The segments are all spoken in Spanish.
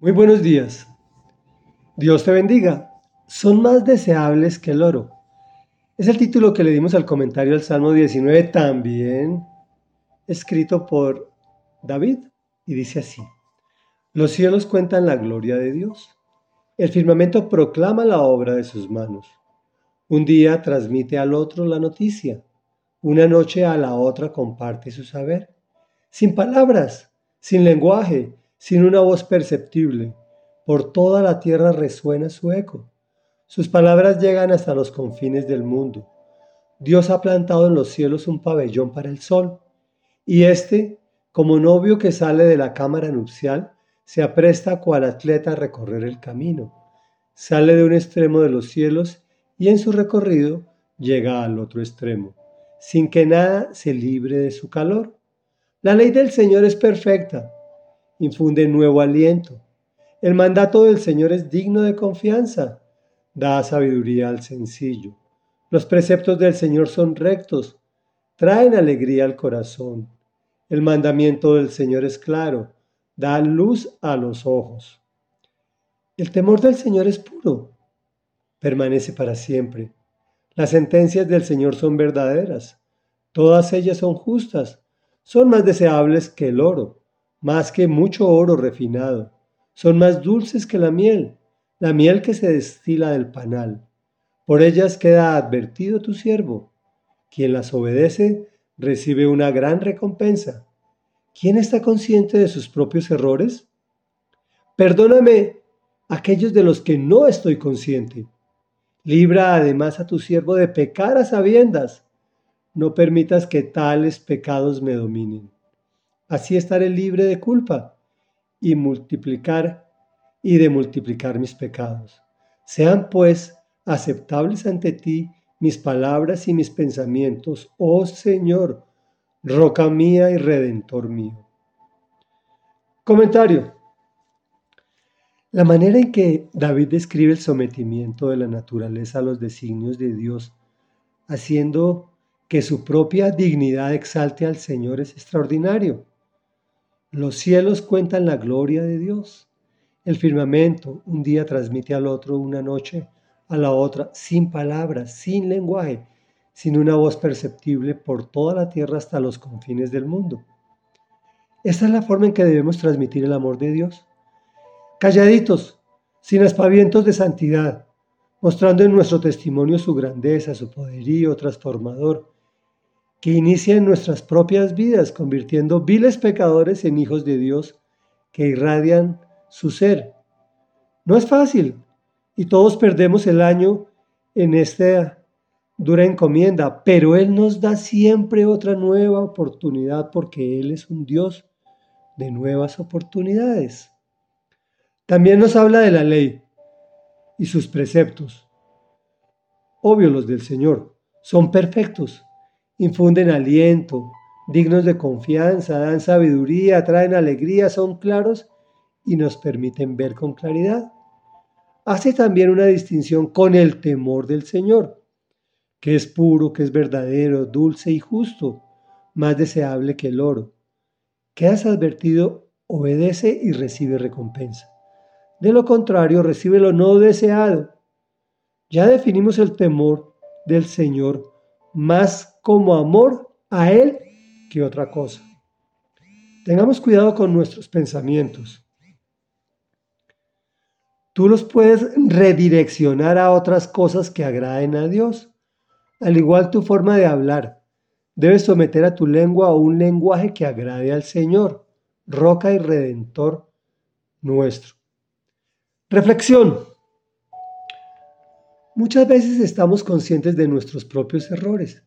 Muy buenos días. Dios te bendiga. Son más deseables que el oro. Es el título que le dimos al comentario al Salmo 19, también escrito por David, y dice así. Los cielos cuentan la gloria de Dios. El firmamento proclama la obra de sus manos. Un día transmite al otro la noticia. Una noche a la otra comparte su saber. Sin palabras, sin lenguaje, sin una voz perceptible. Por toda la tierra resuena su eco. Sus palabras llegan hasta los confines del mundo. Dios ha plantado en los cielos un pabellón para el sol, y éste, como novio que sale de la cámara nupcial, se apresta cual atleta a recorrer el camino. Sale de un extremo de los cielos y en su recorrido llega al otro extremo, sin que nada se libre de su calor. La ley del Señor es perfecta, infunde nuevo aliento. El mandato del Señor es digno de confianza, da sabiduría al sencillo. Los preceptos del Señor son rectos, traen alegría al corazón. El mandamiento del Señor es claro, da luz a los ojos. El temor del Señor es puro, permanece para siempre. Las sentencias del Señor son verdaderas, todas ellas son justas, son más deseables que el oro más que mucho oro refinado. Son más dulces que la miel, la miel que se destila del panal. Por ellas queda advertido tu siervo. Quien las obedece recibe una gran recompensa. ¿Quién está consciente de sus propios errores? Perdóname aquellos de los que no estoy consciente. Libra además a tu siervo de pecar a sabiendas. No permitas que tales pecados me dominen. Así estaré libre de culpa y multiplicar y de multiplicar mis pecados. Sean pues aceptables ante ti mis palabras y mis pensamientos, oh Señor, roca mía y redentor mío. Comentario. La manera en que David describe el sometimiento de la naturaleza a los designios de Dios, haciendo que su propia dignidad exalte al Señor, es extraordinario. Los cielos cuentan la gloria de Dios. El firmamento un día transmite al otro una noche, a la otra, sin palabras, sin lenguaje, sin una voz perceptible por toda la tierra hasta los confines del mundo. Esta es la forma en que debemos transmitir el amor de Dios. Calladitos, sin aspavientos de santidad, mostrando en nuestro testimonio su grandeza, su poderío transformador, que inicia en nuestras propias vidas, convirtiendo viles pecadores en hijos de Dios que irradian su ser. No es fácil y todos perdemos el año en esta dura encomienda, pero Él nos da siempre otra nueva oportunidad porque Él es un Dios de nuevas oportunidades. También nos habla de la ley y sus preceptos. Obvio los del Señor, son perfectos infunden aliento, dignos de confianza, dan sabiduría, traen alegría, son claros y nos permiten ver con claridad. Hace también una distinción con el temor del Señor, que es puro, que es verdadero, dulce y justo, más deseable que el oro. Quedas advertido, obedece y recibe recompensa. De lo contrario, recibe lo no deseado. Ya definimos el temor del Señor más como amor a Él que otra cosa. Tengamos cuidado con nuestros pensamientos. Tú los puedes redireccionar a otras cosas que agraden a Dios. Al igual tu forma de hablar. Debes someter a tu lengua a un lenguaje que agrade al Señor, roca y redentor nuestro. Reflexión. Muchas veces estamos conscientes de nuestros propios errores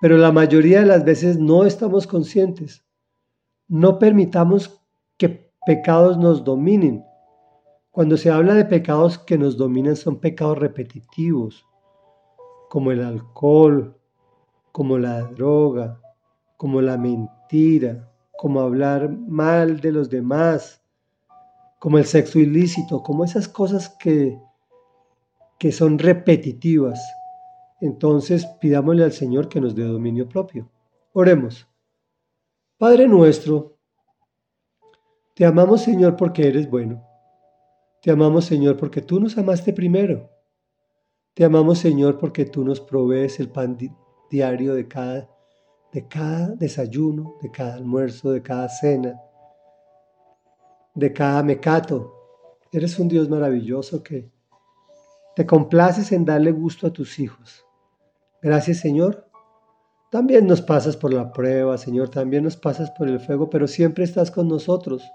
pero la mayoría de las veces no estamos conscientes. No permitamos que pecados nos dominen. Cuando se habla de pecados que nos dominan son pecados repetitivos, como el alcohol, como la droga, como la mentira, como hablar mal de los demás, como el sexo ilícito, como esas cosas que, que son repetitivas entonces pidámosle al Señor que nos dé dominio propio. Oremos. Padre nuestro, te amamos Señor porque eres bueno. Te amamos, Señor, porque tú nos amaste primero. Te amamos, Señor, porque tú nos provees el pan diario de cada, de cada desayuno, de cada almuerzo, de cada cena, de cada mecato. Eres un Dios maravilloso que te complaces en darle gusto a tus hijos. Gracias, Señor. También nos pasas por la prueba, Señor, también nos pasas por el fuego, pero siempre estás con nosotros.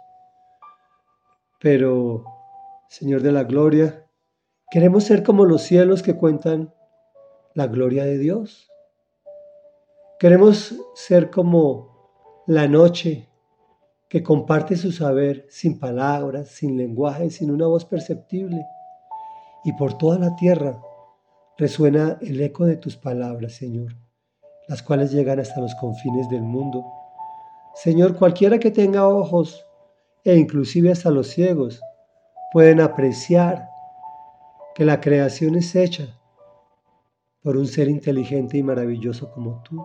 Pero, Señor de la gloria, queremos ser como los cielos que cuentan la gloria de Dios. Queremos ser como la noche que comparte su saber sin palabras, sin lenguaje, sin una voz perceptible. Y por toda la tierra resuena el eco de tus palabras, Señor, las cuales llegan hasta los confines del mundo. Señor, cualquiera que tenga ojos, e inclusive hasta los ciegos, pueden apreciar que la creación es hecha por un ser inteligente y maravilloso como tú.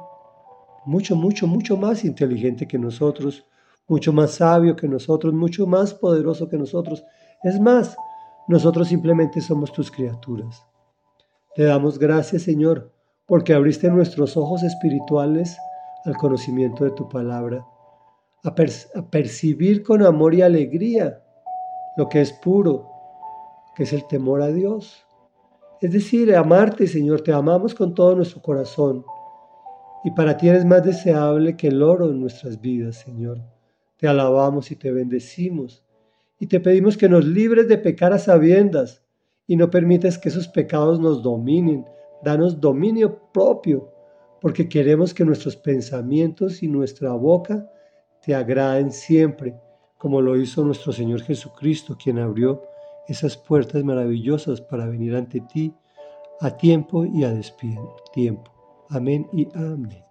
Mucho, mucho, mucho más inteligente que nosotros, mucho más sabio que nosotros, mucho más poderoso que nosotros. Es más, nosotros simplemente somos tus criaturas. Te damos gracias, Señor, porque abriste nuestros ojos espirituales al conocimiento de tu palabra, a, percibir con amor y alegría lo que es puro, que es el temor a Dios. Es decir, amarte, Señor, te amamos con todo nuestro corazón. Y para ti eres más deseable que el oro en nuestras vidas, Señor. Te alabamos y te bendecimos. Y te pedimos que nos libres de pecar a sabiendas y no permitas que esos pecados nos dominen. Danos dominio propio, porque queremos que nuestros pensamientos y nuestra boca te agraden siempre, como lo hizo nuestro Señor Jesucristo, quien abrió esas puertas maravillosas para venir ante ti a tiempo y a tiempo. Amén y amén.